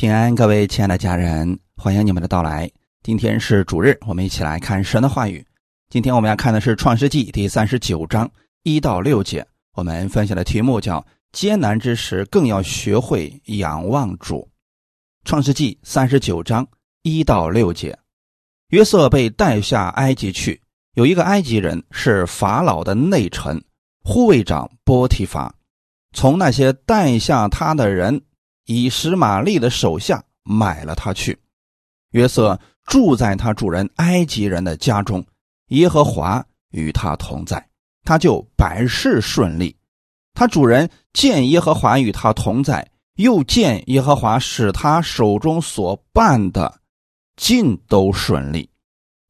平安，各位亲爱的家人，欢迎你们的到来。今天是主日，我们一起来看神的话语。今天我们要看的是《创世纪》第三十九章一到六节。我们分享的题目叫“艰难之时，更要学会仰望主”。《创世纪》三十九章一到六节，约瑟被带下埃及去，有一个埃及人是法老的内臣，护卫长波提法，从那些带下他的人。以实玛利的手下买了他去，约瑟住在他主人埃及人的家中，耶和华与他同在，他就百事顺利。他主人见耶和华与他同在，又见耶和华使他手中所办的尽都顺利，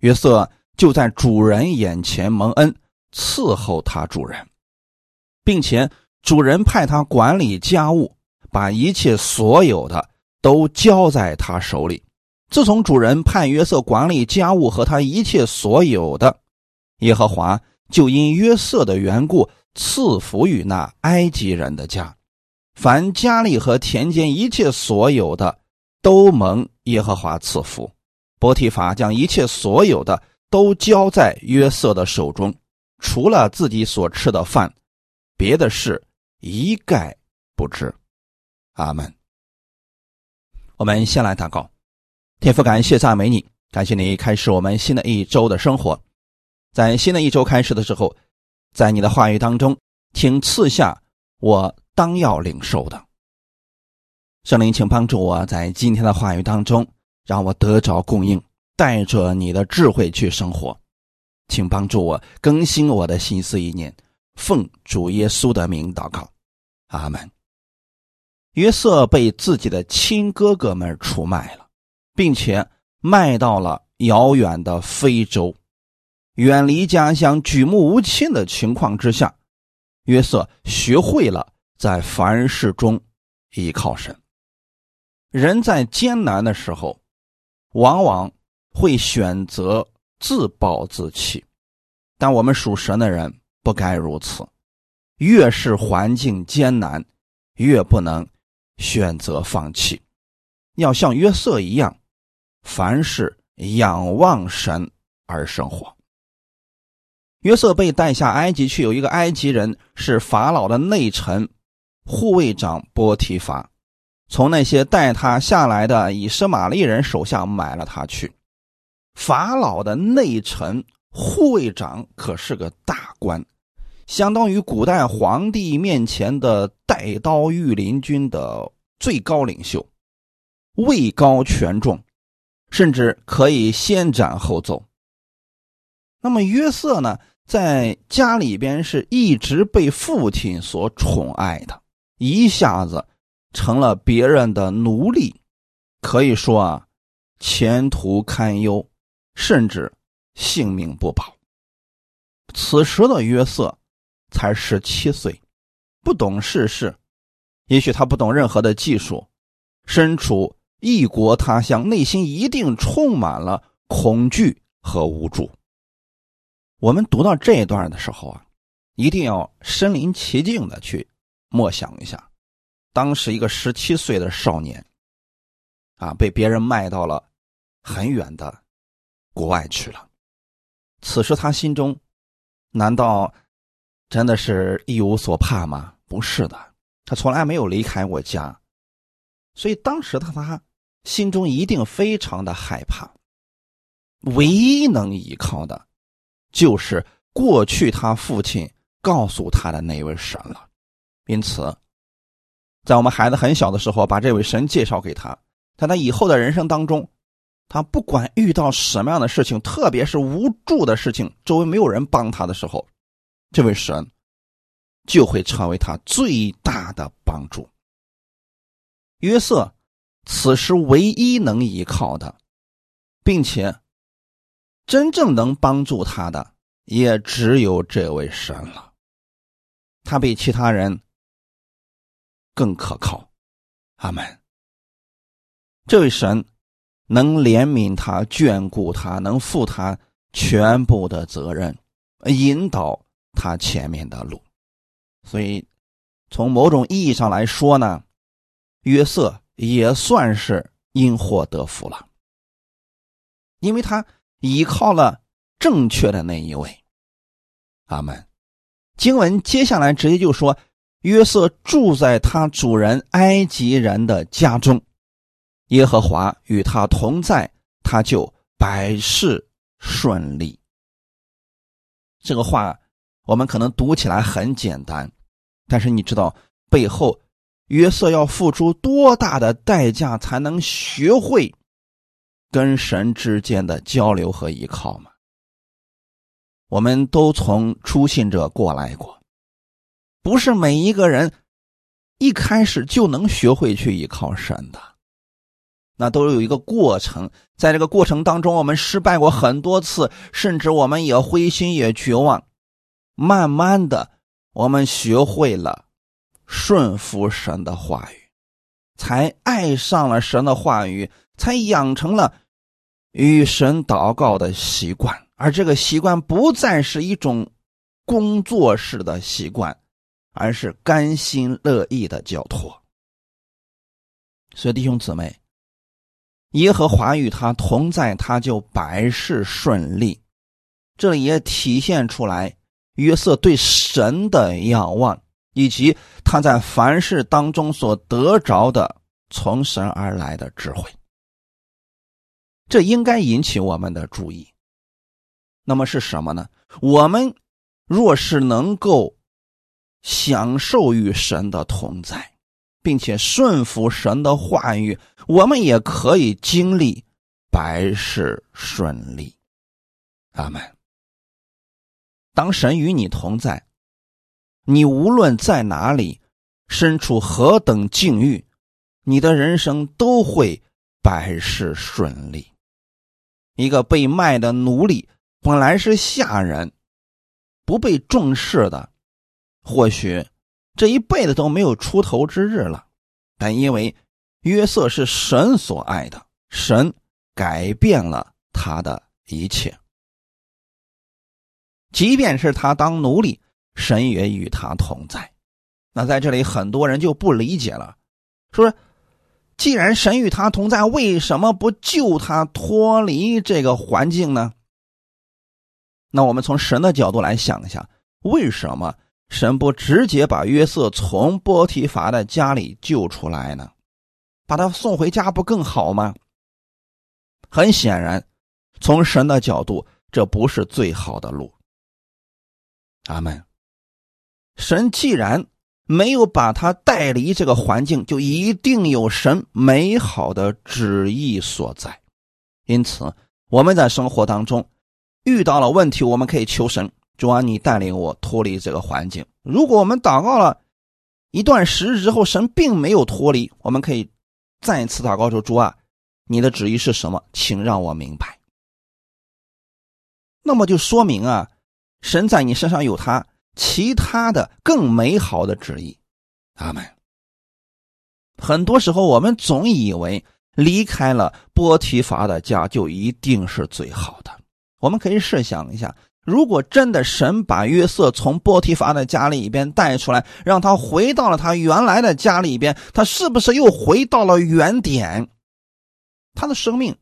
约瑟就在主人眼前蒙恩，伺候他主人，并且主人派他管理家务。把一切所有的都交在他手里。自从主人派约瑟管理家务和他一切所有的，耶和华就因约瑟的缘故赐福于那埃及人的家，凡家里和田间一切所有的都蒙耶和华赐福。波提法将一切所有的都交在约瑟的手中，除了自己所吃的饭，别的事一概不知。阿门。我们先来祷告，天父，感谢赞美你，感谢你开始我们新的一周的生活。在新的一周开始的时候，在你的话语当中，请赐下我当要领受的圣灵，请帮助我在今天的话语当中，让我得着供应，带着你的智慧去生活。请帮助我更新我的心思意念，奉主耶稣的名祷告，阿门。约瑟被自己的亲哥哥们出卖了，并且卖到了遥远的非洲，远离家乡、举目无亲的情况之下，约瑟学会了在凡事中依靠神。人在艰难的时候，往往会选择自暴自弃，但我们属神的人不该如此。越是环境艰难，越不能。选择放弃，要像约瑟一样，凡事仰望神而生活。约瑟被带下埃及去，有一个埃及人是法老的内臣、护卫长波提法，从那些带他下来的以实玛利人手下买了他去。法老的内臣、护卫长可是个大官。相当于古代皇帝面前的带刀御林军的最高领袖，位高权重，甚至可以先斩后奏。那么约瑟呢，在家里边是一直被父亲所宠爱的，一下子成了别人的奴隶，可以说啊，前途堪忧，甚至性命不保。此时的约瑟。才十七岁，不懂世事，也许他不懂任何的技术，身处异国他乡，内心一定充满了恐惧和无助。我们读到这一段的时候啊，一定要身临其境的去默想一下，当时一个十七岁的少年，啊，被别人卖到了很远的国外去了，此时他心中难道？真的是一无所怕吗？不是的，他从来没有离开过家，所以当时的他心中一定非常的害怕。唯一能依靠的，就是过去他父亲告诉他的那位神了。因此，在我们孩子很小的时候，把这位神介绍给他，在他以后的人生当中，他不管遇到什么样的事情，特别是无助的事情，周围没有人帮他的时候。这位神就会成为他最大的帮助。约瑟此时唯一能依靠的，并且真正能帮助他的，也只有这位神了。他比其他人更可靠。阿门。这位神能怜悯他、眷顾他，能负他全部的责任，引导。他前面的路，所以从某种意义上来说呢，约瑟也算是因祸得福了，因为他依靠了正确的那一位。阿门。经文接下来直接就说，约瑟住在他主人埃及人的家中，耶和华与他同在，他就百事顺利。这个话我们可能读起来很简单，但是你知道背后约瑟要付出多大的代价才能学会跟神之间的交流和依靠吗？我们都从初信者过来过，不是每一个人一开始就能学会去依靠神的，那都有一个过程。在这个过程当中，我们失败过很多次，甚至我们也灰心也绝望。慢慢的，我们学会了顺服神的话语，才爱上了神的话语，才养成了与神祷告的习惯。而这个习惯不再是一种工作式的习惯，而是甘心乐意的交托。所以弟兄姊妹，耶和华与他同在，他就百事顺利。这也体现出来约瑟对神的仰望，以及他在凡事当中所得着的从神而来的智慧。这应该引起我们的注意。那么是什么呢？我们若是能够享受与神的同在，并且顺服神的话语，我们也可以经历百事顺利。阿门。当神与你同在，你无论在哪里，身处何等境遇，你的人生都会百事顺利。一个被卖的奴隶。本来是下人，不被重视的，或许这一辈子都没有出头之日了。但因为约瑟是神所爱的，神改变了他的一切。即便是他当奴隶，神也与他同在。那在这里，很多人就不理解了，说：既然神与他同在，为什么不救他脱离这个环境呢？那我们从神的角度来想一下，为什么神不直接把约瑟从波提乏的家里救出来呢？把他送回家不更好吗？很显然，从神的角度，这不是最好的路。阿门。神既然没有把他带离这个环境，就一定有神美好的旨意所在。因此，我们在生活当中。遇到了问题，我们可以求神，主啊，你带领我脱离这个环境。如果我们祷告了一段时日之后，神并没有脱离，我们可以再次祷告说：“主啊，你的旨意是什么？请让我明白。”那么就说明啊，神在你身上有他其他的更美好的旨意。阿门。很多时候，我们总以为离开了波提乏的家就一定是最好的。我们可以试想一下，如果真的神把约瑟从波提乏的家里边带出来，让他回到了他原来的家里边，他是不是又回到了原点？他的生命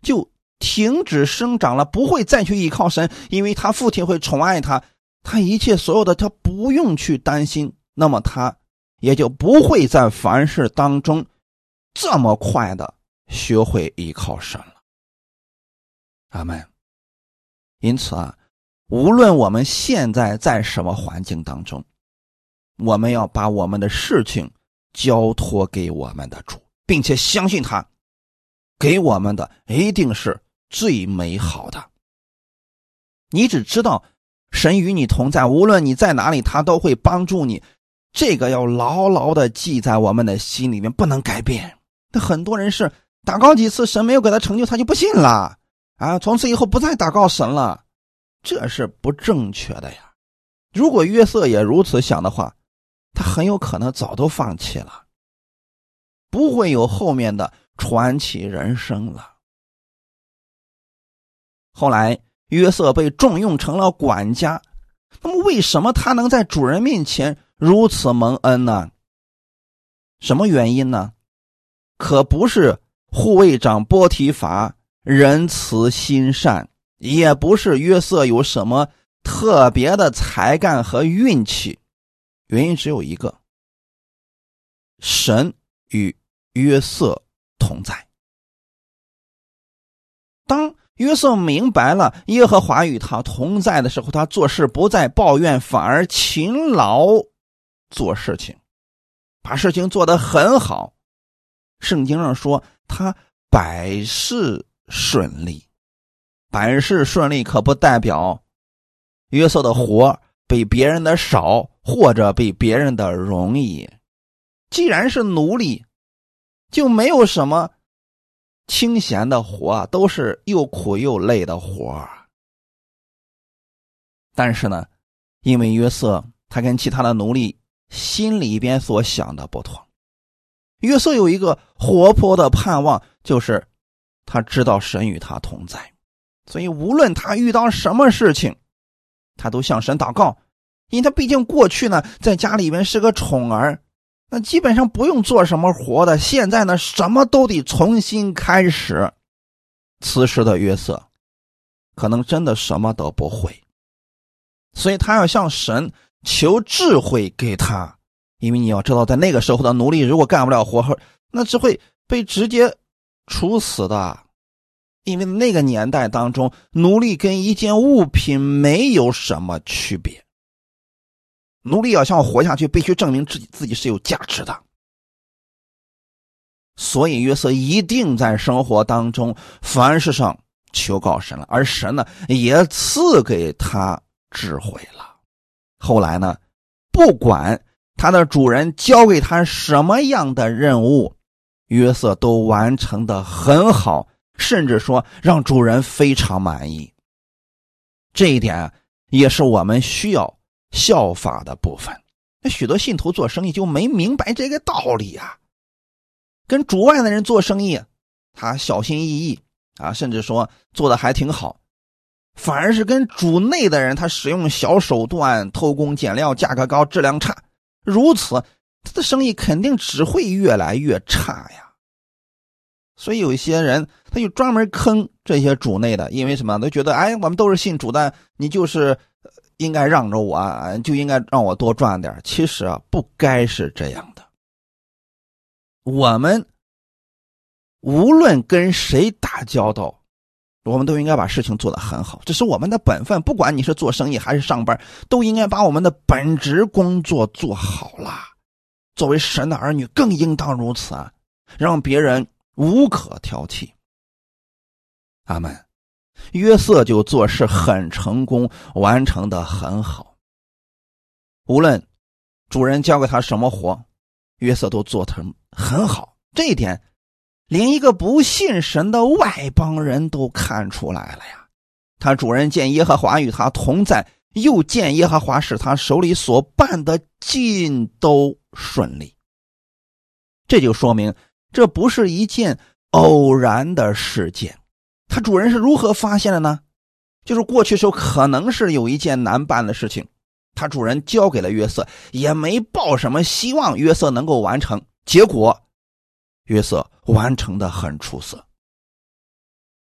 就停止生长了，不会再去依靠神，因为他父亲会宠爱他，他一切所有的他不用去担心，那么他也就不会在凡事当中这么快的学会依靠神了。阿门。因此啊，无论我们现在在什么环境当中，我们要把我们的事情交托给我们的主，并且相信他给我们的一定是最美好的。你只知道神与你同在，无论你在哪里，他都会帮助你。这个要牢牢的记在我们的心里面，不能改变。那很多人是祷告几次，神没有给他成就，他就不信了。啊！从此以后不再祷告神了，这是不正确的呀。如果约瑟也如此想的话，他很有可能早都放弃了，不会有后面的传奇人生了。后来约瑟被重用成了管家，那么为什么他能在主人面前如此蒙恩呢？什么原因呢？可不是护卫长波提乏仁慈心善，也不是约瑟有什么特别的才干和运气，原因只有一个：神与约瑟同在。当约瑟明白了耶和华与他同在的时候，他做事不再抱怨，反而勤劳做事情，把事情做得很好。圣经上说他百事顺利，百事顺利可不代表约瑟的活比别人的少，或者比别人的容易。既然是奴隶，就没有什么。清闲的活都是又苦又累的活但是呢，因为约瑟他跟其他的奴隶心里边所想的不同，约瑟有一个活泼的盼望，就是他知道神与他同在，所以无论他遇到什么事情，他都向神祷告，因为他毕竟过去呢在家里面是个宠儿。那基本上不用做什么活的，现在呢，什么都得重新开始。此时的约瑟，可能真的什么都不会，所以他要向神求智慧给他。因为你要知道，在那个时候的奴隶，如果干不了活，那只会被直接处死的。因为那个年代当中，奴隶跟一件物品没有什么区别。奴隶要想活下去，必须证明自己自己是有价值的。所以约瑟一定在生活当中凡事上求告神了，而神呢也赐给他智慧了。后来呢，不管他的主人交给他什么样的任务，约瑟都完成的很好，甚至说让主人非常满意。这一点也是我们需要。效法的部分，那许多信徒做生意就没明白这个道理啊。跟主外的人做生意，他小心翼翼啊，甚至说做的还挺好；反而是跟主内的人，他使用小手段、偷工减料、价格高、质量差，如此他的生意肯定只会越来越差呀。所以有一些人他就专门坑这些主内的，因为什么？都觉得哎，我们都是信主的，你就是。应该让着我，就应该让我多赚点。其实啊，不该是这样的。我们无论跟谁打交道，我们都应该把事情做得很好，这是我们的本分。不管你是做生意还是上班，都应该把我们的本职工作做好了。作为神的儿女，更应当如此啊，让别人无可挑剔。阿门。约瑟就做事很成功，完成的很好。无论主人交给他什么活，约瑟都做成很好。这一点，连一个不信神的外邦人都看出来了呀。他主人见耶和华与他同在，又见耶和华使他手里所办的尽都顺利。这就说明这不是一件偶然的事件。他主人是如何发现的呢？就是过去时候可能是有一件难办的事情，他主人交给了约瑟，也没抱什么希望约瑟能够完成。结果，约瑟完成的很出色。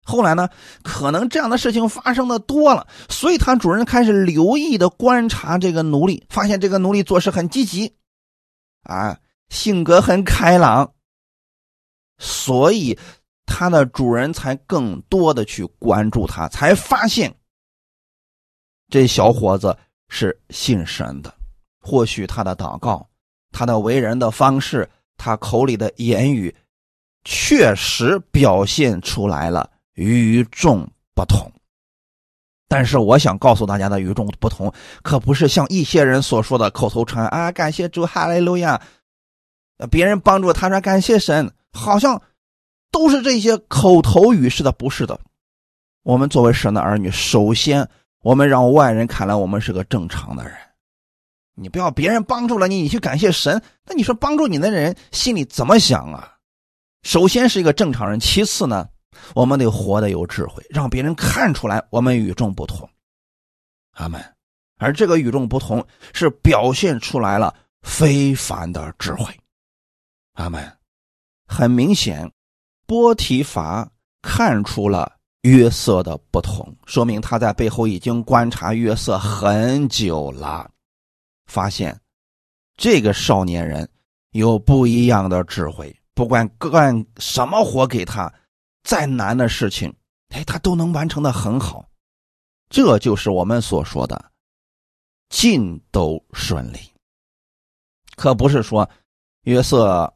后来呢，可能这样的事情发生的多了，所以他主人开始留意的观察这个奴隶，发现这个奴隶做事很积极，啊，性格很开朗，所以。他的主人才更多的去关注他，才发现这小伙子是信神的。或许他的祷告、他的为人的方式、他口里的言语，确实表现出来了与众不同。但是，我想告诉大家的与众不同，可不是像一些人所说的口头禅啊，感谢主，哈利路亚。别人帮助他说感谢神，好像。都是这些口头语似的，不是的。我们作为神的儿女，首先我们让外人看来我们是个正常的人。你不要别人帮助了你，你去感谢神，那你说帮助你的人心里怎么想啊？首先是一个正常人，其次呢，我们得活得有智慧，让别人看出来我们与众不同。阿门。而这个与众不同是表现出来了非凡的智慧。阿门。很明显，波提乏看出了约瑟的不同，说明他在背后已经观察约瑟很久了，发现这个少年人有不一样的智慧，不管干什么活给他，再难的事情，哎，他都能完成的很好。这就是我们所说的尽都顺利，可不是说约瑟。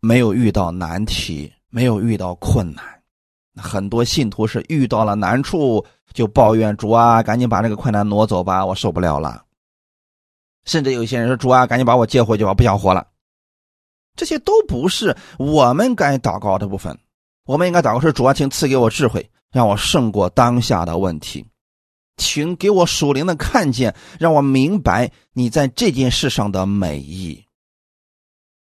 没有遇到难题，没有遇到困难，很多信徒是遇到了难处就抱怨主啊，赶紧把这个困难挪走吧，我受不了了。甚至有些人说主啊，赶紧把我接回去吧，不想活了。这些都不是我们该祷告的部分，我们应该祷告是主啊，请赐给我智慧，让我胜过当下的问题，请给我属灵的看见，让我明白你在这件事上的美意。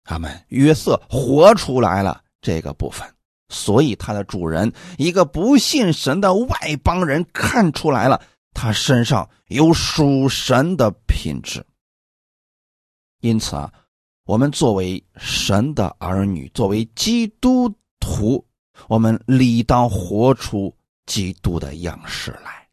他们约瑟活出来了这个部分，所以他的主人一个不信神的外邦人看出来了他身上有属神的品质。因此啊，我们作为神的儿女，作为基督徒，我们理当活出基督的样式来。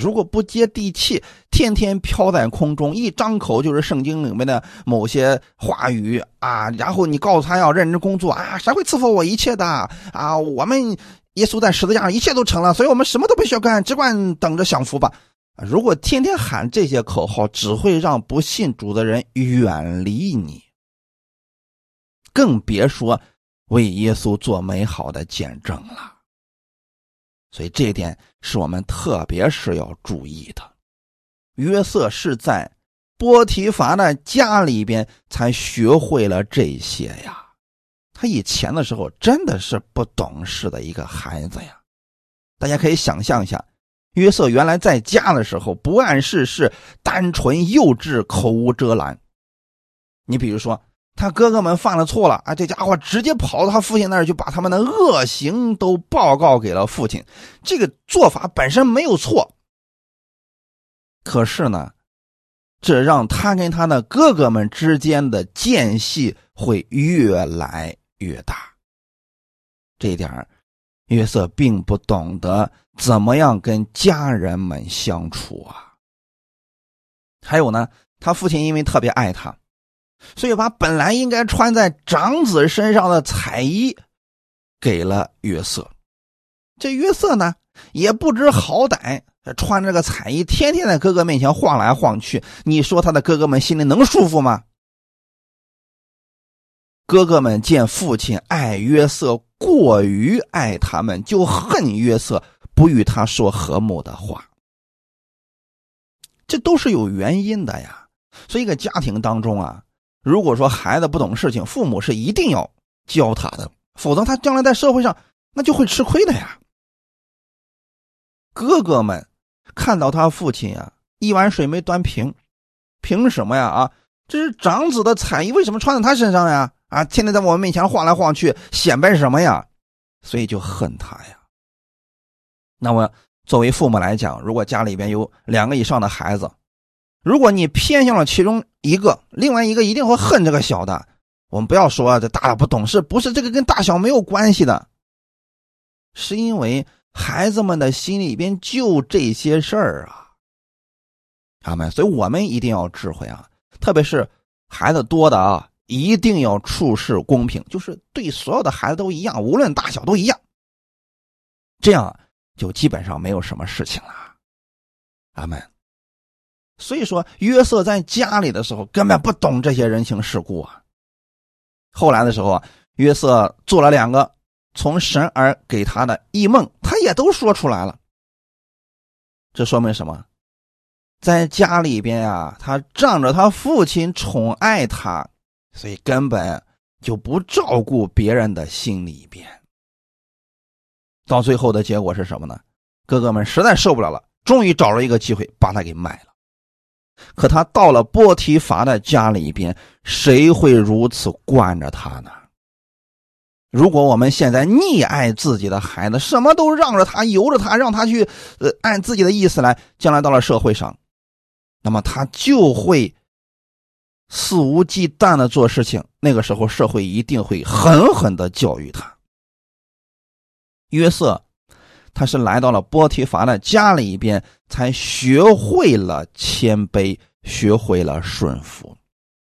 如果不接地气，天天飘在空中，一张口就是圣经里面的某些话语啊，然后你告诉他要认真工作啊，谁会赐福我一切的啊？我们耶稣在十字架上一切都成了，所以我们什么都不需要干，只管等着享福吧。如果天天喊这些口号，只会让不信主的人远离你，更别说为耶稣做美好的见证了。所以这一点是我们特别是要注意的。约瑟是在波提乏的家里边才学会了这些呀。他以前的时候真的是不懂事的一个孩子呀。大家可以想象一下，约瑟原来在家的时候不谙世事，单纯幼稚，口无遮拦。你比如说。他哥哥们犯了错了啊！这家伙直接跑到他父亲那儿，就把他们的恶行都报告给了父亲。这个做法本身没有错，可是呢，这让他跟他的哥哥们之间的间隙会越来越大。这一点约瑟并不懂得怎么样跟家人们相处啊。还有呢，他父亲因为特别爱他。所以把本来应该穿在长子身上的彩衣给了约瑟，这约瑟呢也不知好歹，穿着个彩衣，天天在哥哥面前晃来晃去。你说他的哥哥们心里能舒服吗？哥哥们见父亲爱约瑟过于爱他们，就恨约瑟，不与他说和睦的话。这都是有原因的呀。所以，一个家庭当中啊。如果说孩子不懂事情，父母是一定要教他的，否则他将来在社会上那就会吃亏的呀。哥哥们看到他父亲啊，一碗水没端平，凭什么呀？啊，这是长子的彩衣，为什么穿在他身上呀？啊，天天在我们面前晃来晃去，显摆什么呀？所以就恨他呀。那么作为父母来讲，如果家里边有两个以上的孩子，如果你偏向了其中一个，另外一个一定会恨这个小的。我们不要说这大的不懂事，不是这个跟大小没有关系的，是因为孩子们的心里边就这些事儿啊，他们，所以我们一定要智慧啊，特别是孩子多的啊，一定要处事公平，就是对所有的孩子都一样，无论大小都一样，这样就基本上没有什么事情了。阿门。所以说，约瑟在家里的时候根本不懂这些人情世故啊。后来的时候啊，约瑟做了两个从神而给他的异梦，他也都说出来了。这说明什么？在家里边呀，他仗着他父亲宠爱他，所以根本就不照顾别人的心里边。到最后的结果是什么呢？哥哥们实在受不了了，终于找了一个机会把他给卖了。可他到了波提乏的家里边，谁会如此惯着他呢？如果我们现在溺爱自己的孩子，什么都让着他、由着他，让他去呃按自己的意思来，将来到了社会上，那么他就会肆无忌惮的做事情，那个时候社会一定会狠狠的教育他。约瑟，他是来到了波提乏的家里边，才学会了谦卑，学会了顺服。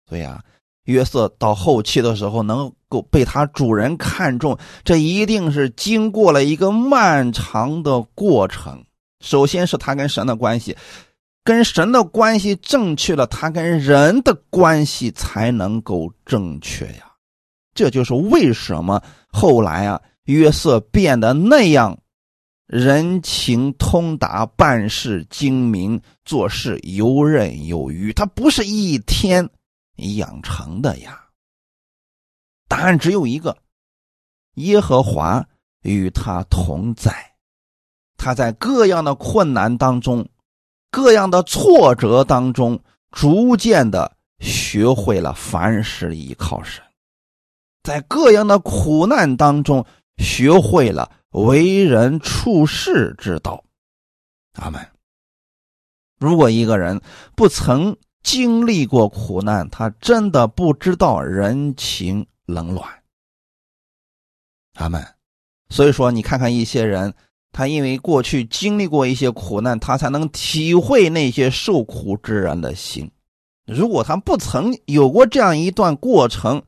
所以啊，约瑟到后期的时候能够被他主人看中，这一定是经过了一个漫长的过程。首先是他跟神的关系。跟神的关系正确了，他跟人的关系才能够正确呀。这就是为什么后来啊，约瑟变得那样人情通达、办事精明、做事游刃有余。他不是一天养成的呀。答案只有一个：耶和华与他同在，他在各样的困难当中。各样的挫折当中，逐渐的学会了凡事依靠神；在各样的苦难当中，学会了为人处事之道。阿门。如果一个人不曾经历过苦难，他真的不知道人情冷暖。阿门。所以说，你看看一些人。他因为过去经历过一些苦难，他才能体会那些受苦之人的心。如果他不曾有过这样一段过程，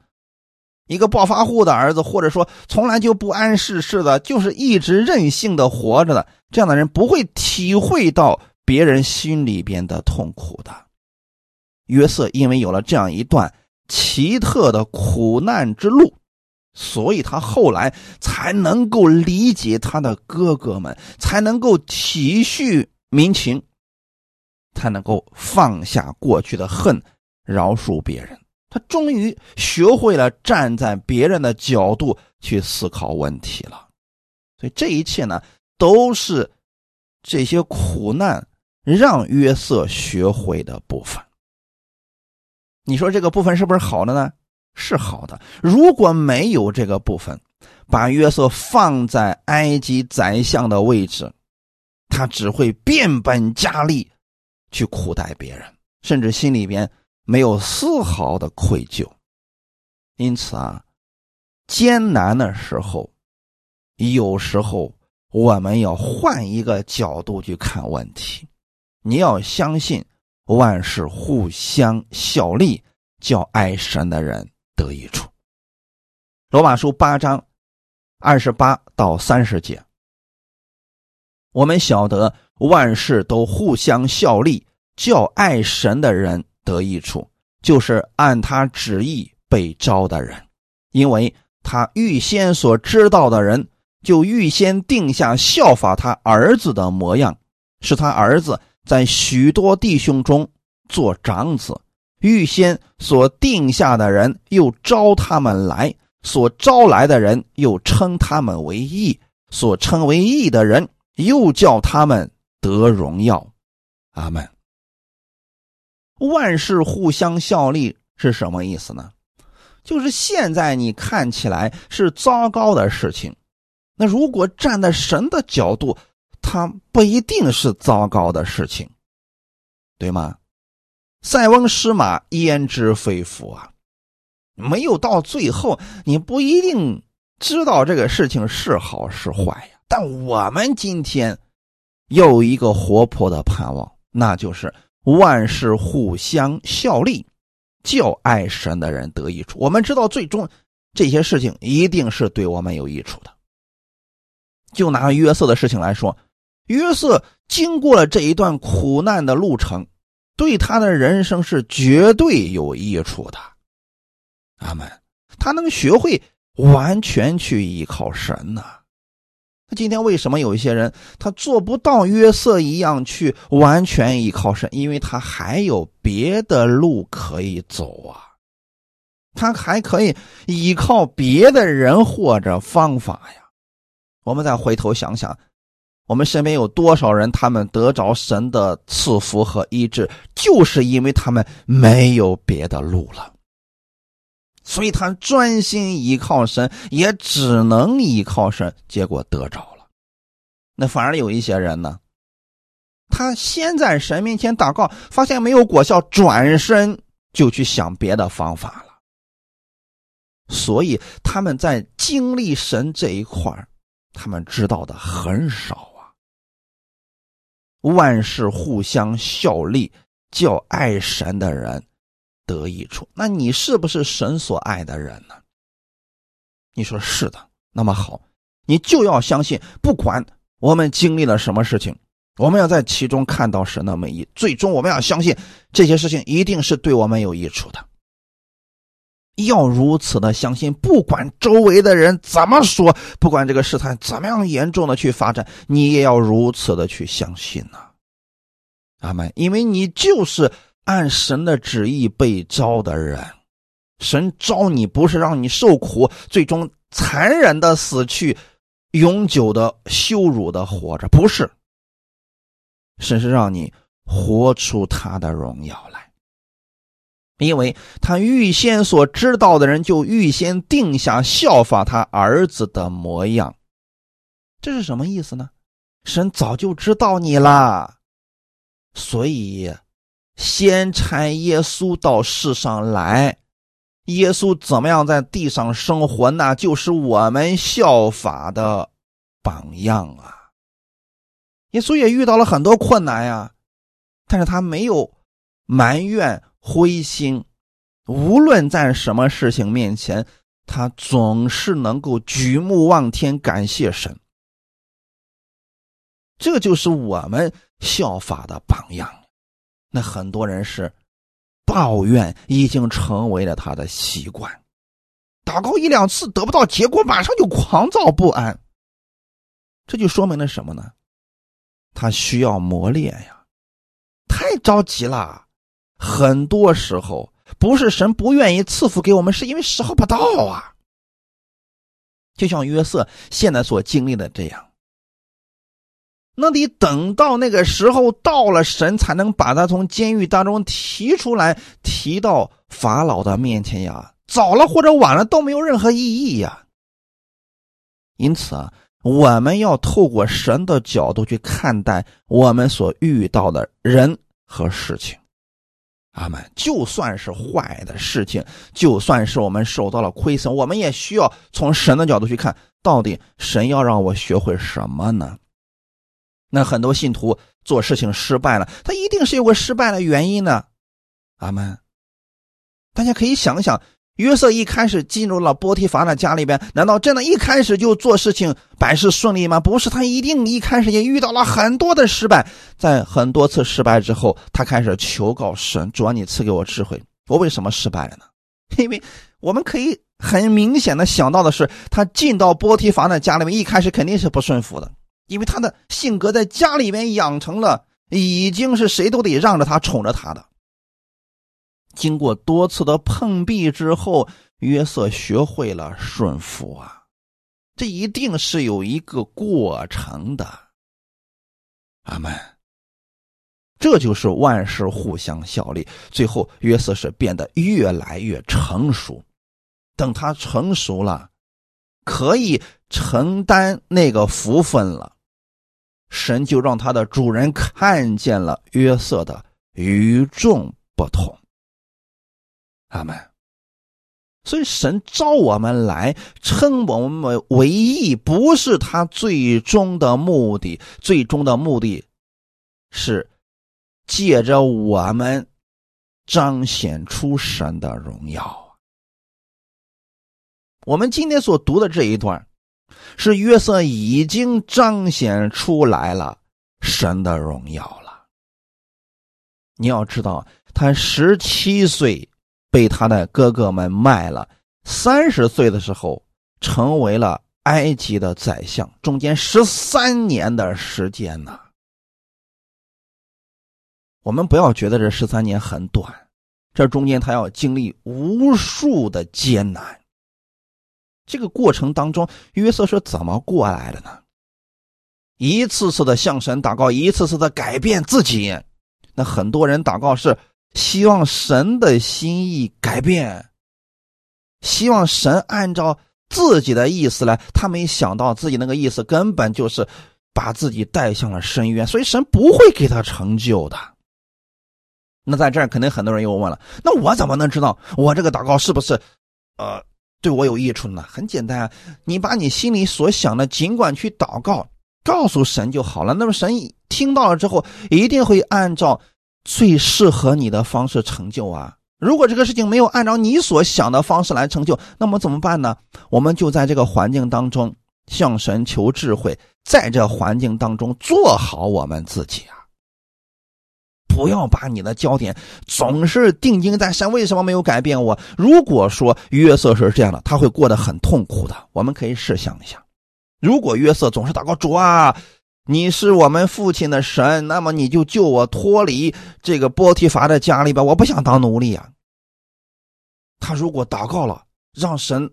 一个暴发户的儿子，或者说从来就不谙世事的，就是一直任性的活着的，这样的人不会体会到别人心里边的痛苦的。约瑟因为有了这样一段奇特的苦难之路。所以他后来才能够理解他的哥哥们，才能够体恤民情，才能够放下过去的恨，饶恕别人。他终于学会了站在别人的角度去思考问题了。所以这一切呢，都是这些苦难让约瑟学会的部分。你说这个部分是不是好的呢？是好的。如果没有这个部分，把约瑟放在埃及宰相的位置，他只会变本加厉去苦待别人，甚至心里边没有丝毫的愧疚。因此啊，艰难的时候，有时候我们要换一个角度去看问题。你要相信万事互相效力，叫爱神的人。得益处。罗马书八章二十八到三十节，我们晓得万事都互相效力，叫爱神的人得益处，就是按他旨意被招的人，因为他预先所知道的人，就预先定下效法他儿子的模样，使他儿子在许多弟兄中做长子。预先所定下的人，又招他们来；所招来的人，又称他们为义；所称为义的人，又叫他们得荣耀。阿门。万事互相效力是什么意思呢？就是现在你看起来是糟糕的事情，那如果站在神的角度，它不一定是糟糕的事情，对吗？塞翁失马，焉知非福啊！没有到最后，你不一定知道这个事情是好是坏呀。但我们今天有一个活泼的盼望，那就是万事互相效力，叫爱神的人得益处。我们知道，最终这些事情一定是对我们有益处的。就拿约瑟的事情来说，约瑟经过了这一段苦难的路程。对他的人生是绝对有益处的，阿门。他能学会完全去依靠神呢。那今天为什么有一些人他做不到约瑟一样去完全依靠神？因为他还有别的路可以走啊，他还可以依靠别的人或者方法呀。我们再回头想想。我们身边有多少人，他们得着神的赐福和医治，就是因为他们没有别的路了，所以他专心依靠神，也只能依靠神，结果得着了。那反而有一些人呢，他先在神面前祷告，发现没有果效，转身就去想别的方法了。所以他们在经历神这一块他们知道的很少啊。万事互相效力，叫爱神的人得益处。那你是不是神所爱的人呢？你说是的，那么好，你就要相信，不管我们经历了什么事情。我们要在其中看到神的美意，最终我们要相信这些事情一定是对我们有益处的。要如此的相信，不管周围的人怎么说，不管这个事态怎么样严重的去发展，你也要如此的去相信呢。阿门。因为你就是按神的旨意被招的人，神招你不是让你受苦，最终残忍的死去，永久的羞辱的活着，不是。神是让你活出他的荣耀来，因为他预先所知道的人，就预先定下效法他儿子的模样。这是什么意思呢？神早就知道你了，所以先差耶稣到世上来。耶稣怎么样在地上生活，那就是我们效法的榜样啊。耶稣也遇到了很多困难呀，但是他没有埋怨灰心，无论在什么事情面前，他总是能够举目望天，感谢神。这就是我们效法的榜样。那很多人是抱怨，已经成为了他的习惯，祷告一两次得不到结果，马上就狂躁不安。这就说明了什么呢？他需要磨练呀，太着急了。很多时候不是神不愿意赐福给我们，是因为时候不到啊。就像约瑟现在所经历的这样，那得等到那个时候到了，神才能把他从监狱当中提出来，提到法老的面前呀。早了或者晚了都没有任何意义呀。因此啊。我们要透过神的角度去看待我们所遇到的人和事情，阿门。就算是坏的事情，就算是我们受到了亏损，我们也需要从神的角度去看，到底神要让我学会什么呢？那很多信徒做事情失败了，他一定是有个失败的原因呢，阿门。大家可以想想。约瑟一开始进入了波提乏的家里边，难道真的一开始就做事情百事顺利吗？不是，他一定一开始也遇到了很多的失败。在很多次失败之后，他开始求告神：“主啊，你赐给我智慧，我为什么失败了呢？”因为我们可以很明显的想到的是，他进到波提乏的家里面，一开始肯定是不顺服的，因为他的性格在家里面养成了，已经是谁都得让着他、宠着他的。经过多次的碰壁之后，约瑟学会了顺服啊，这一定是有一个过程的。阿门。这就是万事互相效力，最后约瑟是变得越来越成熟。等他成熟了，可以承担那个福分了，神就让他的主人看见了约瑟的与众不同。阿门。所以神召我们来，称我们为义，不是他最终的目的。最终的目的，是借着我们彰显出神的荣耀。我们今天所读的这一段，是约瑟已经彰显出来了神的荣耀了。你要知道，他十七岁。被他的哥哥们卖了，三十岁的时候成为了埃及的宰相，中间十三年的时间呢。我们不要觉得这十三年很短，这中间他要经历无数的艰难。这个过程当中，约瑟是怎么过来的呢？一次次的向神祷告，一次次的改变自己。那很多人祷告是。希望神的心意改变，希望神按照自己的意思来。他没想到自己那个意思根本就是把自己带向了深渊，所以神不会给他成就的。那在这儿肯定很多人又问了：那我怎么能知道我这个祷告是不是，呃，对我有益处呢？很简单啊，你把你心里所想的尽管去祷告，告诉神就好了。那么神听到了之后，一定会按照最适合你的方式成就啊。如果这个事情没有按照你所想的方式来成就，那么怎么办呢？我们就在这个环境当中向神求智慧，在这环境当中做好我们自己啊。不要把你的焦点总是定睛在神为什么没有改变我。如果说约瑟是这样的，他会过得很痛苦的。我们可以试想一下，如果约瑟总是祷告主啊，你是我们父亲的神，那么你就救我脱离这个波提乏的家里吧，我不想当奴隶啊。他如果祷告了，让神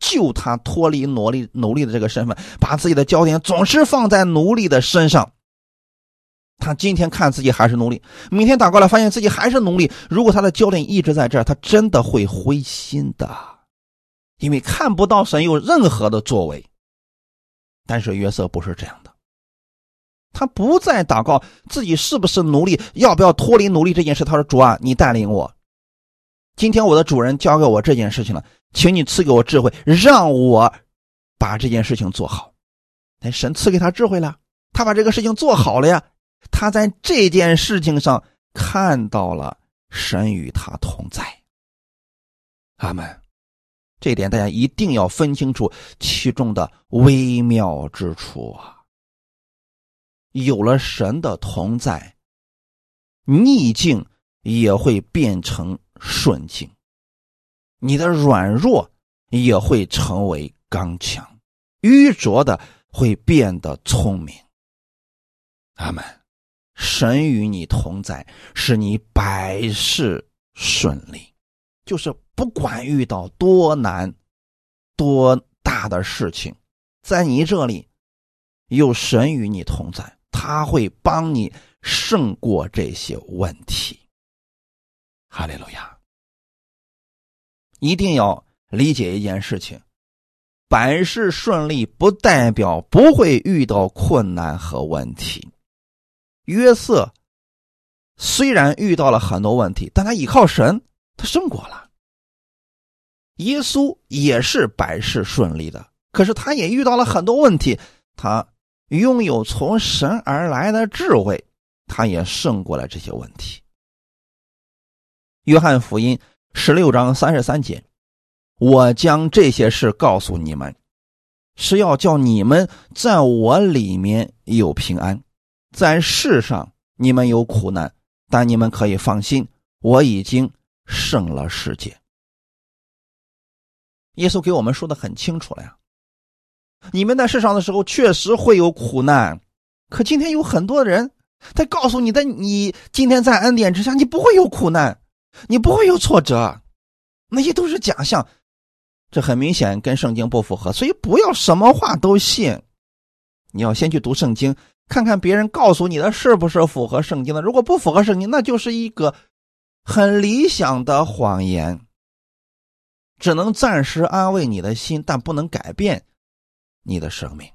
救他脱离奴隶奴隶的这个身份，把自己的焦点总是放在奴隶的身上。他今天看自己还是奴隶，明天打过来发现自己还是奴隶。如果他的焦点一直在这儿，他真的会灰心的，因为看不到神有任何的作为。但是约瑟不是这样的，他不再祷告自己是不是奴隶，要不要脱离奴隶这件事。他说：“主啊，你带领我，今天我的主人交给我这件事情了，请你赐给我智慧，让我把这件事情做好。”哎，神赐给他智慧了，他把这个事情做好了呀。他在这件事情上看到了神与他同在，阿门。这点大家一定要分清楚其中的微妙之处啊！有了神的同在，逆境也会变成顺境，你的软弱也会成为刚强，愚拙的会变得聪明。阿门。神与你同在，使你百事顺利。就是不管遇到多难、多大的事情，在你这里有神与你同在，他会帮你胜过这些问题。哈利路亚！一定要理解一件事情：百事顺利不代表不会遇到困难和问题。约瑟虽然遇到了很多问题，但他依靠神，他胜过了。耶稣也是百事顺利的，可是他也遇到了很多问题，他拥有从神而来的智慧，他也胜过了这些问题。约翰福音十六章三十三节：“我将这些事告诉你们，是要叫你们在我里面有平安。”在世上你们有苦难，但你们可以放心，我已经胜了世界。耶稣给我们说的很清楚了呀，你们在世上的时候确实会有苦难，可今天有很多人在告诉你的，你今天在恩典之下，你不会有苦难，你不会有挫折，那些都是假象，这很明显跟圣经不符合，所以不要什么话都信，你要先去读圣经。看看别人告诉你的是不是符合圣经的？如果不符合圣经，那就是一个很理想的谎言，只能暂时安慰你的心，但不能改变你的生命。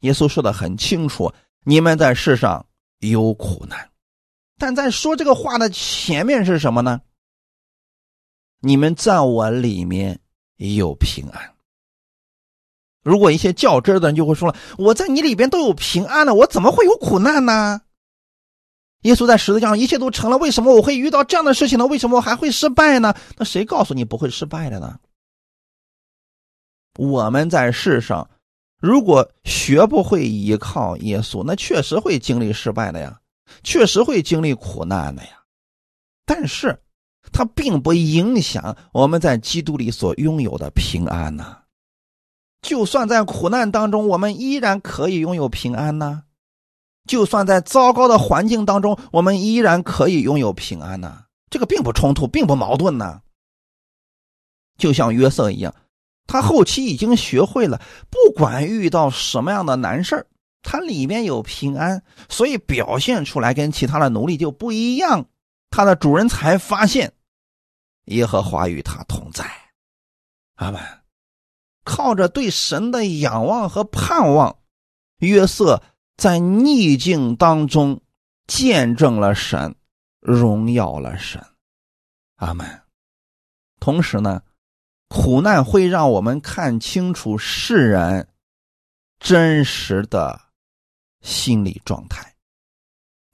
耶稣说的很清楚：你们在世上有苦难，但在说这个话的前面是什么呢？你们在我里面有平安。如果一些较真的人就会说了：“我在你里边都有平安了，我怎么会有苦难呢？”耶稣在十字架上一切都成了，为什么我会遇到这样的事情呢？为什么我还会失败呢？那谁告诉你不会失败的呢？我们在世上，如果学不会依靠耶稣，那确实会经历失败的呀，确实会经历苦难的呀。但是，它并不影响我们在基督里所拥有的平安呢。就算在苦难当中，我们依然可以拥有平安呢；就算在糟糕的环境当中，我们依然可以拥有平安呢。这个并不冲突，并不矛盾呢。就像约瑟一样，他后期已经学会了，不管遇到什么样的难事他里面有平安，所以表现出来跟其他的奴隶就不一样。他的主人才发现，耶和华与他同在。阿门。靠着对神的仰望和盼望，约瑟在逆境当中见证了神，荣耀了神。阿门。同时呢，苦难会让我们看清楚世人真实的心理状态。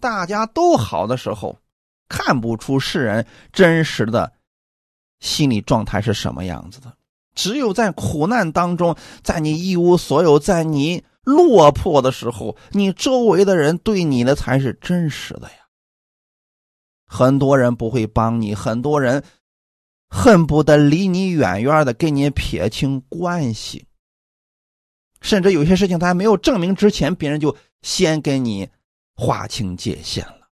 大家都好的时候，看不出世人真实的心理状态是什么样子的。只有在苦难当中，在你一无所有，在你落魄的时候，你周围的人对你的才是真实的呀。很多人不会帮你，很多人恨不得离你远远的，跟你撇清关系。甚至有些事情他还没有证明之前，别人就先跟你划清界限了。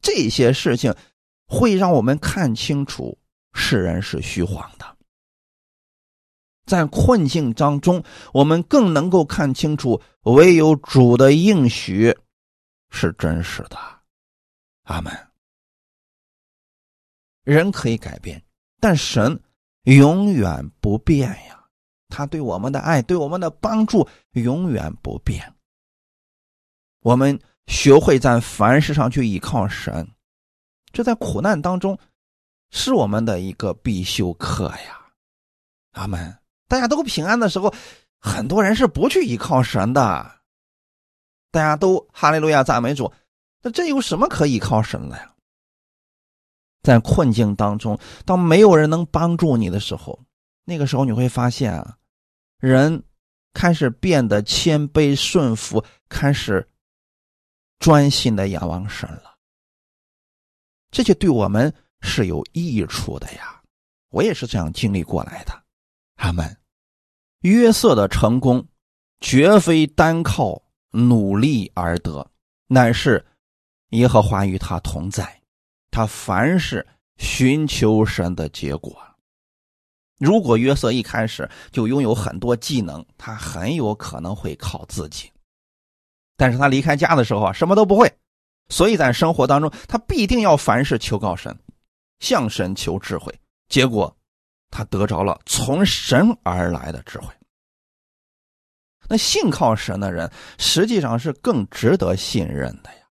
这些事情会让我们看清楚世人是虚晃。在困境当中，我们更能够看清楚，唯有主的应许是真实的。阿门。人可以改变，但神永远不变呀。他对我们的爱，对我们的帮助永远不变。我们学会在凡事上去依靠神，这在苦难当中是我们的一个必修课呀。阿门。大家都平安的时候，很多人是不去依靠神的。大家都哈利路亚赞美主，那这有什么可依靠神的呀？在困境当中，当没有人能帮助你的时候，那个时候你会发现啊，人开始变得谦卑顺服，开始专心的仰望神了。这些对我们是有益处的呀。我也是这样经历过来的，阿门。约瑟的成功，绝非单靠努力而得，乃是耶和华与他同在。他凡是寻求神的结果。如果约瑟一开始就拥有很多技能，他很有可能会靠自己。但是他离开家的时候啊，什么都不会，所以在生活当中，他必定要凡事求告神，向神求智慧。结果。他得着了从神而来的智慧。那信靠神的人，实际上是更值得信任的呀。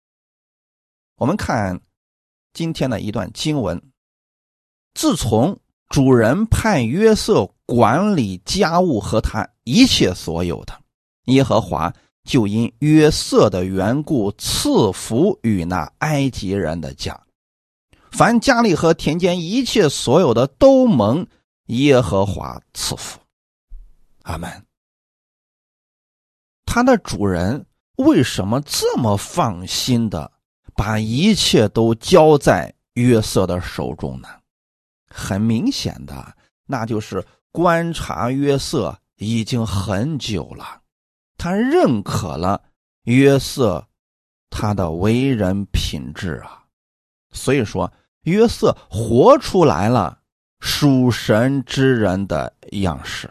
我们看今天的一段经文：自从主人派约瑟管理家务和他一切所有的，耶和华就因约瑟的缘故赐福与那埃及人的家，凡家里和田间一切所有的都蒙。耶和华赐福，阿门。他的主人为什么这么放心的把一切都交在约瑟的手中呢？很明显的，那就是观察约瑟已经很久了，他认可了约瑟他的为人品质啊，所以说约瑟活出来了。属神之人的样式，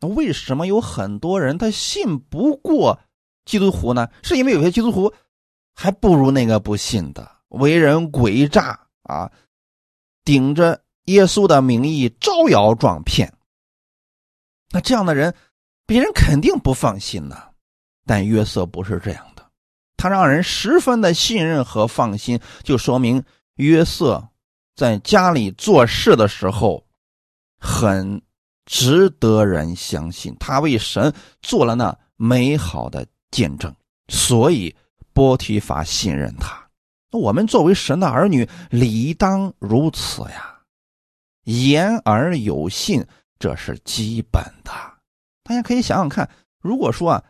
那为什么有很多人他信不过基督徒呢？是因为有些基督徒还不如那个不信的，为人诡诈啊，顶着耶稣的名义招摇撞骗。那这样的人，别人肯定不放心呐。但约瑟不是这样的，他让人十分的信任和放心，就说明约瑟。在家里做事的时候，很值得人相信。他为神做了那美好的见证，所以波提法信任他。那我们作为神的儿女，理当如此呀。言而有信，这是基本的。大家可以想想看，如果说啊，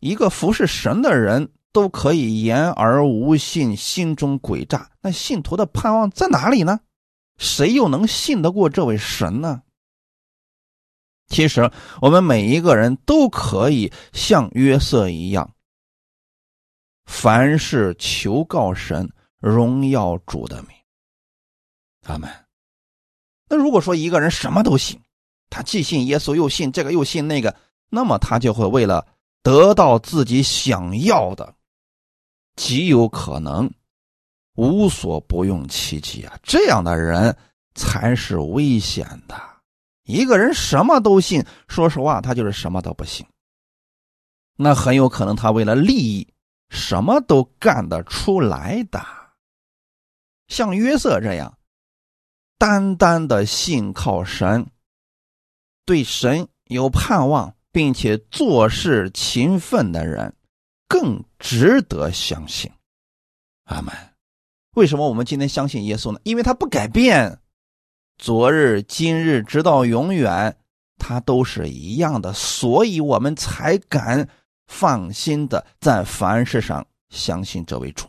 一个服侍神的人都可以言而无信，心中诡诈，那信徒的盼望在哪里呢？谁又能信得过这位神呢？其实，我们每一个人都可以像约瑟一样，凡事求告神，荣耀主的名。阿门。那如果说一个人什么都信，他既信耶稣，又信这个，又信那个，那么他就会为了得到自己想要的，极有可能。无所不用其极啊！这样的人才是危险的。一个人什么都信，说实话，他就是什么都不信。那很有可能他为了利益，什么都干得出来的。像约瑟这样，单单的信靠神，对神有盼望，并且做事勤奋的人，更值得相信。阿门。为什么我们今天相信耶稣呢？因为他不改变，昨日、今日，直到永远，他都是一样的，所以我们才敢放心的在凡事上相信这位主。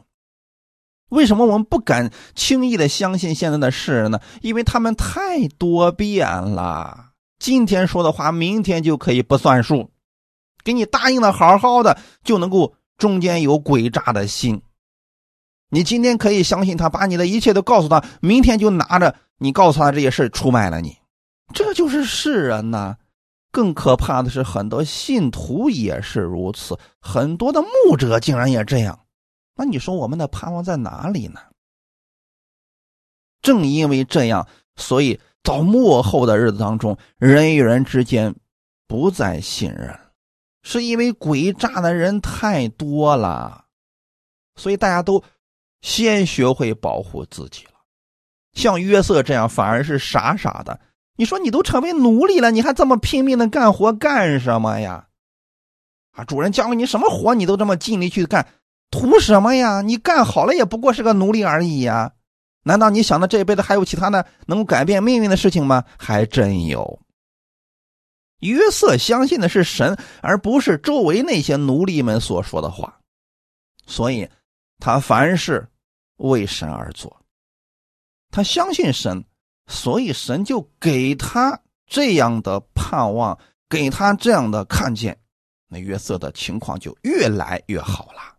为什么我们不敢轻易的相信现在的世人呢？因为他们太多变了，今天说的话，明天就可以不算数，给你答应的好好的，就能够中间有诡诈的心。你今天可以相信他，把你的一切都告诉他，明天就拿着你告诉他这些事出卖了你，这就是世人呐。更可怕的是，很多信徒也是如此，很多的牧者竟然也这样。那你说我们的盼望在哪里呢？正因为这样，所以到末后的日子当中，人与人之间不再信任，是因为诡诈的人太多了，所以大家都。先学会保护自己了，像约瑟这样反而是傻傻的。你说你都成为奴隶了，你还这么拼命的干活干什么呀？啊，主人交给你什么活，你都这么尽力去干，图什么呀？你干好了也不过是个奴隶而已呀。难道你想的这一辈子还有其他的能够改变命运的事情吗？还真有。约瑟相信的是神，而不是周围那些奴隶们所说的话，所以。他凡事为神而做，他相信神，所以神就给他这样的盼望，给他这样的看见，那约瑟的情况就越来越好了。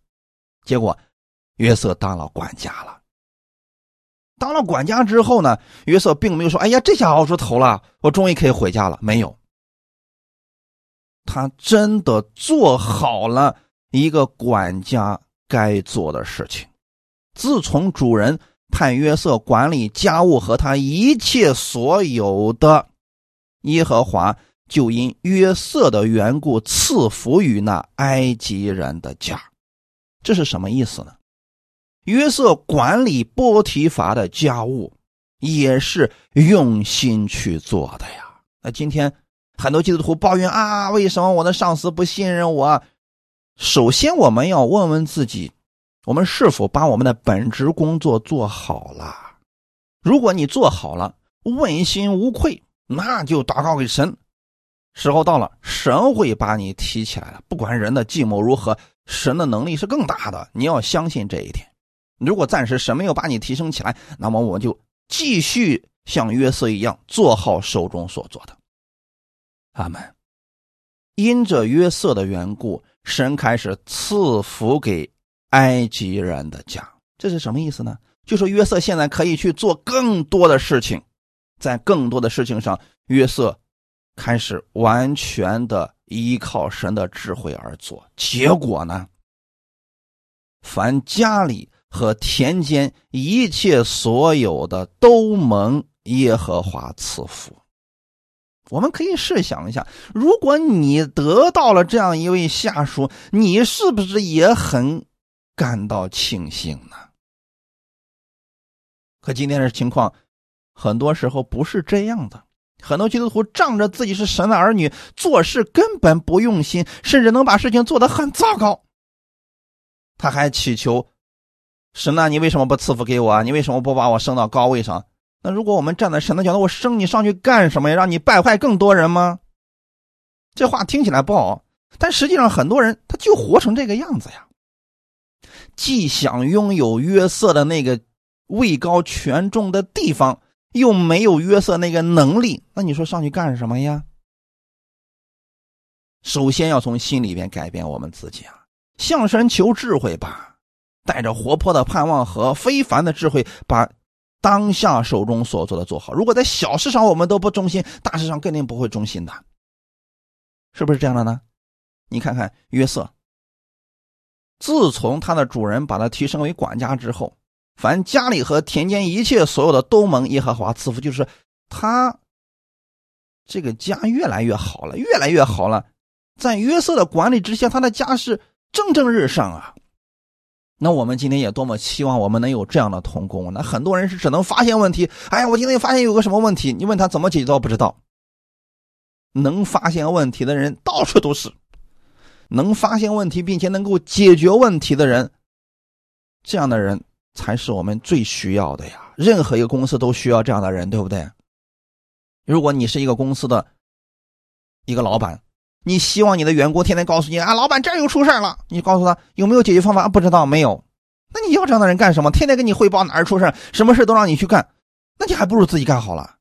结果，约瑟当了管家了。当了管家之后呢，约瑟并没有说：“哎呀，这下熬出头了，我终于可以回家了。”没有，他真的做好了一个管家。该做的事情。自从主人派约瑟管理家务和他一切所有的，耶和华就因约瑟的缘故赐福于那埃及人的家。这是什么意思呢？约瑟管理波提乏的家务，也是用心去做的呀。那今天很多基督徒抱怨啊，为什么我的上司不信任我？首先，我们要问问自己：我们是否把我们的本职工作做好了？如果你做好了，问心无愧，那就祷告给神。时候到了，神会把你提起来了。不管人的计谋如何，神的能力是更大的。你要相信这一点。如果暂时神没有把你提升起来，那么我就继续像约瑟一样做好手中所做的。阿门。因着约瑟的缘故。神开始赐福给埃及人的家，这是什么意思呢？就说约瑟现在可以去做更多的事情，在更多的事情上，约瑟开始完全的依靠神的智慧而做。结果呢，凡家里和田间一切所有的都蒙耶和华赐福。我们可以试想一下，如果你得到了这样一位下属，你是不是也很感到庆幸呢？可今天的情况，很多时候不是这样的。很多基督徒仗着自己是神的儿女，做事根本不用心，甚至能把事情做得很糟糕。他还祈求神啊，你为什么不赐福给我啊？你为什么不把我升到高位上？那如果我们站在神的角度，我升你上去干什么呀？让你败坏更多人吗？这话听起来不好，但实际上很多人他就活成这个样子呀。既想拥有约瑟的那个位高权重的地方，又没有约瑟那个能力，那你说上去干什么呀？首先要从心里边改变我们自己啊，向神求智慧吧，带着活泼的盼望和非凡的智慧把。当下手中所做的做好，如果在小事上我们都不忠心，大事上肯定不会忠心的，是不是这样的呢？你看看约瑟，自从他的主人把他提升为管家之后，凡家里和田间一切所有的都蒙耶和华赐福，就是他这个家越来越好了，越来越好了，在约瑟的管理之下，他的家是蒸蒸日上啊。那我们今天也多么期望我们能有这样的童工。那很多人是只能发现问题，哎呀，我今天发现有个什么问题，你问他怎么解决都不知道。能发现问题的人到处都是，能发现问题并且能够解决问题的人，这样的人才是我们最需要的呀。任何一个公司都需要这样的人，对不对？如果你是一个公司的一个老板，你希望你的员工天天告诉你啊，老板这又出事了，你告诉他有没有解决方法？不知道，没有。那你要这样的人干什么？天天跟你汇报哪儿出事什么事都让你去干，那你还不如自己干好了。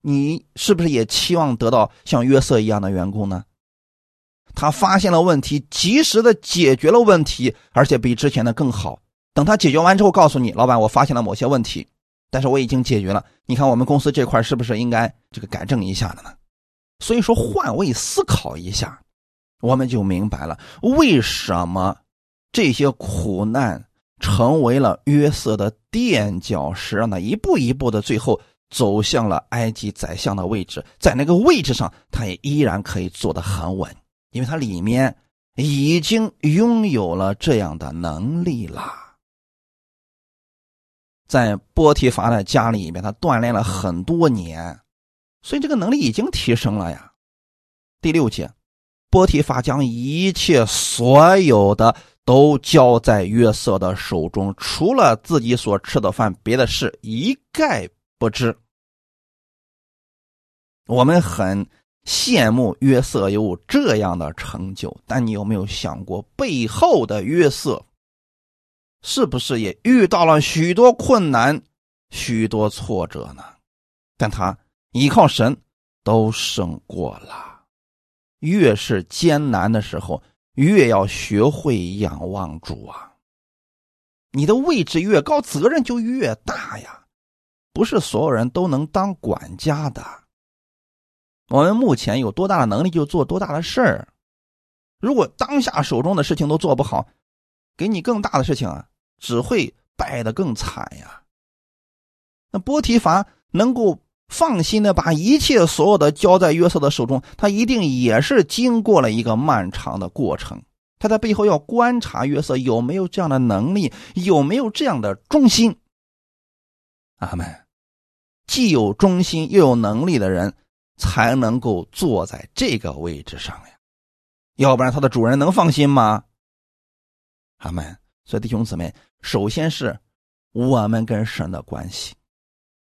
你是不是也期望得到像约瑟一样的员工呢？他发现了问题，及时的解决了问题，而且比之前的更好。等他解决完之后，告诉你，老板，我发现了某些问题，但是我已经解决了。你看我们公司这块是不是应该这个改正一下的呢？所以说，换位思考一下，我们就明白了为什么这些苦难成为了约瑟的垫脚石，让他一步一步的最后。走向了埃及宰相的位置，在那个位置上，他也依然可以坐得很稳，因为他里面已经拥有了这样的能力了。在波提乏的家里面，他锻炼了很多年，所以这个能力已经提升了呀。第六节，波提法将一切所有的都交在约瑟的手中，除了自己所吃的饭，别的事一概不知。我们很羡慕约瑟有这样的成就，但你有没有想过背后的约瑟是不是也遇到了许多困难、许多挫折呢？但他依靠神都胜过了。越是艰难的时候，越要学会仰望主啊！你的位置越高，责任就越大呀！不是所有人都能当管家的。我们目前有多大的能力就做多大的事儿，如果当下手中的事情都做不好，给你更大的事情啊，只会败得更惨呀。那波提乏能够放心的把一切所有的交在约瑟的手中，他一定也是经过了一个漫长的过程。他在背后要观察约瑟有没有这样的能力，有没有这样的忠心。阿门。既有忠心又有能力的人。才能够坐在这个位置上呀，要不然他的主人能放心吗？阿门。所以弟兄姊妹，首先是我们跟神的关系，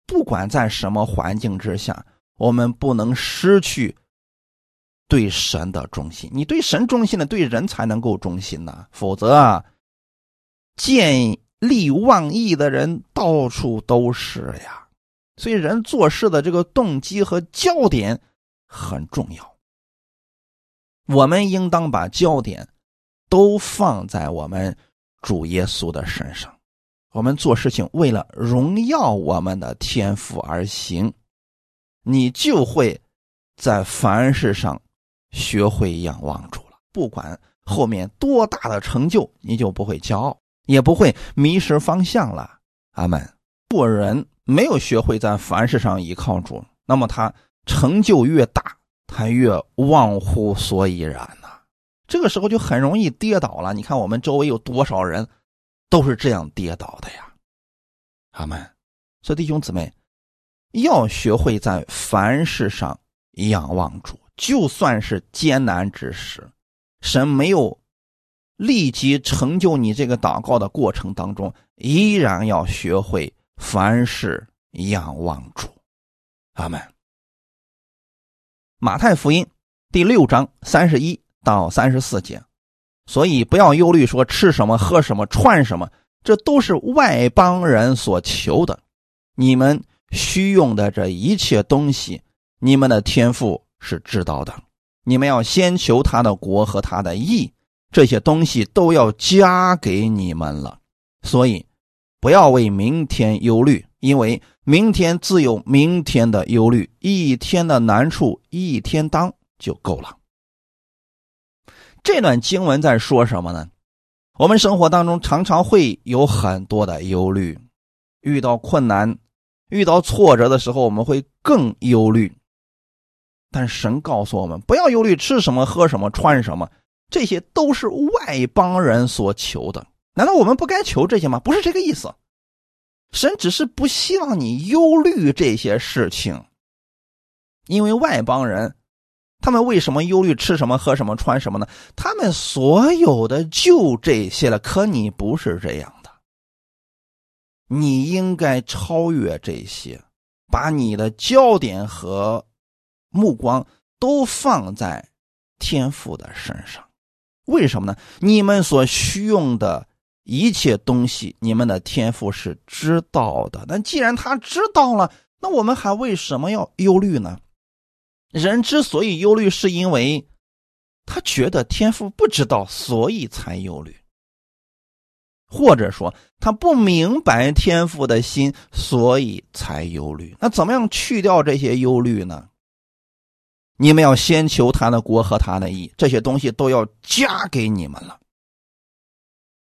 不管在什么环境之下，我们不能失去对神的忠心。你对神忠心了，对人才能够忠心呐，否则啊，见利忘义的人到处都是呀。所以，人做事的这个动机和焦点很重要。我们应当把焦点都放在我们主耶稣的身上。我们做事情为了荣耀我们的天赋而行，你就会在凡事上学会仰望主了。不管后面多大的成就，你就不会骄傲，也不会迷失方向了。阿门。做人。没有学会在凡事上依靠主，那么他成就越大，他越忘乎所以然呐。这个时候就很容易跌倒了。你看我们周围有多少人都是这样跌倒的呀？阿门。所以弟兄姊妹，要学会在凡事上仰望主，就算是艰难之时，神没有立即成就你这个祷告的过程当中，依然要学会。凡事仰望主，阿门。马太福音第六章三十一到三十四节，所以不要忧虑，说吃什么、喝什么、穿什么，这都是外邦人所求的。你们需用的这一切东西，你们的天赋是知道的。你们要先求他的国和他的义，这些东西都要加给你们了。所以。不要为明天忧虑，因为明天自有明天的忧虑，一天的难处一天当就够了。这段经文在说什么呢？我们生活当中常常会有很多的忧虑，遇到困难、遇到挫折的时候，我们会更忧虑。但神告诉我们，不要忧虑吃什么、喝什么、穿什么，这些都是外邦人所求的。难道我们不该求这些吗？不是这个意思。神只是不希望你忧虑这些事情，因为外邦人，他们为什么忧虑吃什么、喝什么、穿什么呢？他们所有的就这些了。可你不是这样的，你应该超越这些，把你的焦点和目光都放在天赋的身上。为什么呢？你们所需用的。一切东西，你们的天赋是知道的。那既然他知道了，那我们还为什么要忧虑呢？人之所以忧虑，是因为他觉得天赋不知道，所以才忧虑；或者说他不明白天赋的心，所以才忧虑。那怎么样去掉这些忧虑呢？你们要先求他的国和他的义，这些东西都要加给你们了。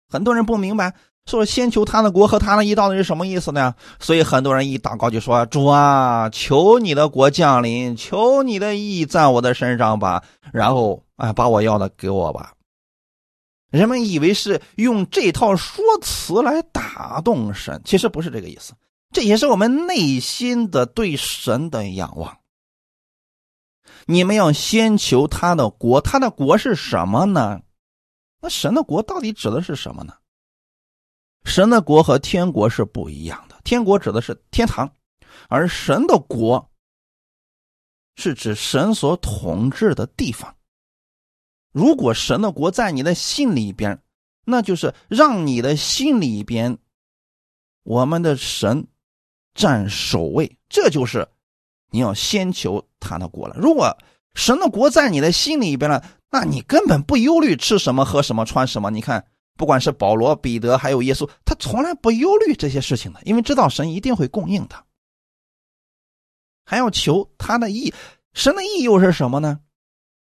很多人不明白，说先求他的国和他的义到底是什么意思呢？所以很多人一祷告就说：“主啊，求你的国降临，求你的义在我的身上吧。”然后哎，把我要的给我吧。人们以为是用这套说辞来打动神，其实不是这个意思。这也是我们内心的对神的仰望。你们要先求他的国，他的国是什么呢？那神的国到底指的是什么呢？神的国和天国是不一样的。天国指的是天堂，而神的国是指神所统治的地方。如果神的国在你的心里边，那就是让你的心里边，我们的神占首位。这就是你要先求他的国了。如果神的国在你的心里边了。那你根本不忧虑吃什么、喝什么、穿什么。你看，不管是保罗、彼得，还有耶稣，他从来不忧虑这些事情的，因为知道神一定会供应他。还要求他的意，神的意又是什么呢？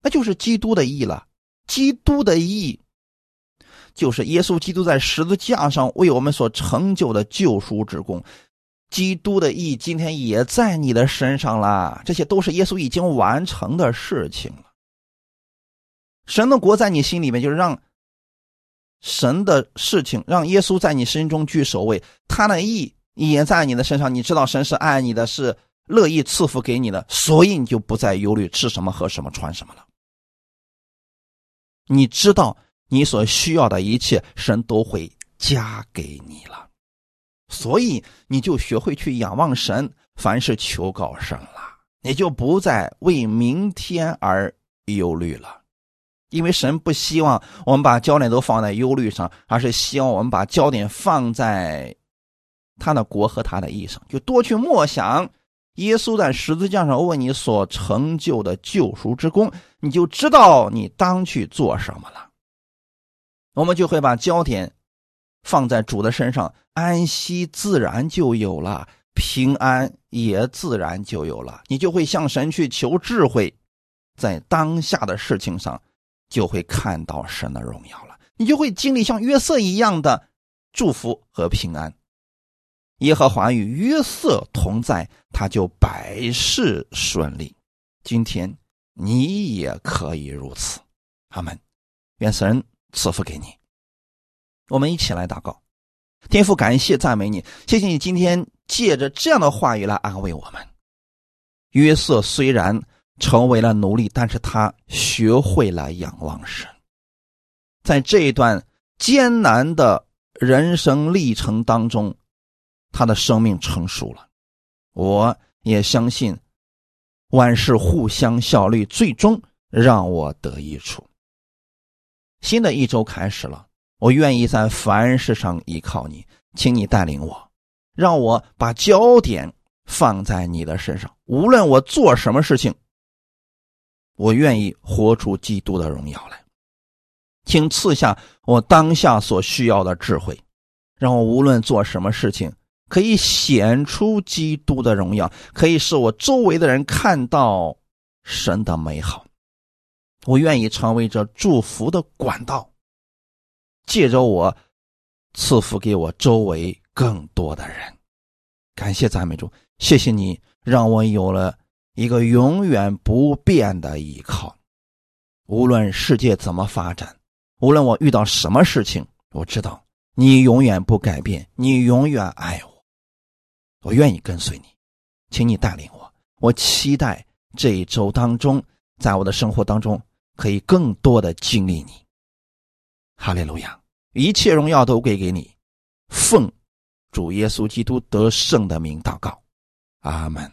那就是基督的意了。基督的意，就是耶稣基督在十字架上为我们所成就的救赎之功。基督的意今天也在你的身上了，这些都是耶稣已经完成的事情了。神的国在你心里面，就是让神的事情，让耶稣在你心中居首位，他的意也在你的身上。你知道神是爱你的，是乐意赐福给你的，所以你就不再忧虑吃什么、喝什么、穿什么了。你知道你所需要的一切，神都会加给你了，所以你就学会去仰望神，凡是求告神了，你就不再为明天而忧虑了。因为神不希望我们把焦点都放在忧虑上，而是希望我们把焦点放在他的国和他的义上，就多去默想耶稣在十字架上为你所成就的救赎之功，你就知道你当去做什么了。我们就会把焦点放在主的身上，安息自然就有了，平安也自然就有了。你就会向神去求智慧，在当下的事情上。就会看到神的荣耀了，你就会经历像约瑟一样的祝福和平安。耶和华与约瑟同在，他就百事顺利。今天你也可以如此，阿门。愿神赐福给你。我们一起来祷告，天父，感谢赞美你，谢谢你今天借着这样的话语来安慰我们。约瑟虽然。成为了奴隶，但是他学会了仰望神。在这一段艰难的人生历程当中，他的生命成熟了。我也相信，万事互相效力，最终让我得益处。新的一周开始了，我愿意在凡事上依靠你，请你带领我，让我把焦点放在你的身上，无论我做什么事情。我愿意活出基督的荣耀来，请赐下我当下所需要的智慧，让我无论做什么事情，可以显出基督的荣耀，可以使我周围的人看到神的美好。我愿意成为这祝福的管道，借着我赐福给我周围更多的人。感谢赞美主，谢谢你让我有了。一个永远不变的依靠，无论世界怎么发展，无论我遇到什么事情，我知道你永远不改变，你永远爱我，我愿意跟随你，请你带领我。我期待这一周当中，在我的生活当中可以更多的经历你。哈利路亚，一切荣耀都归给你，奉主耶稣基督得胜的名祷告，阿门。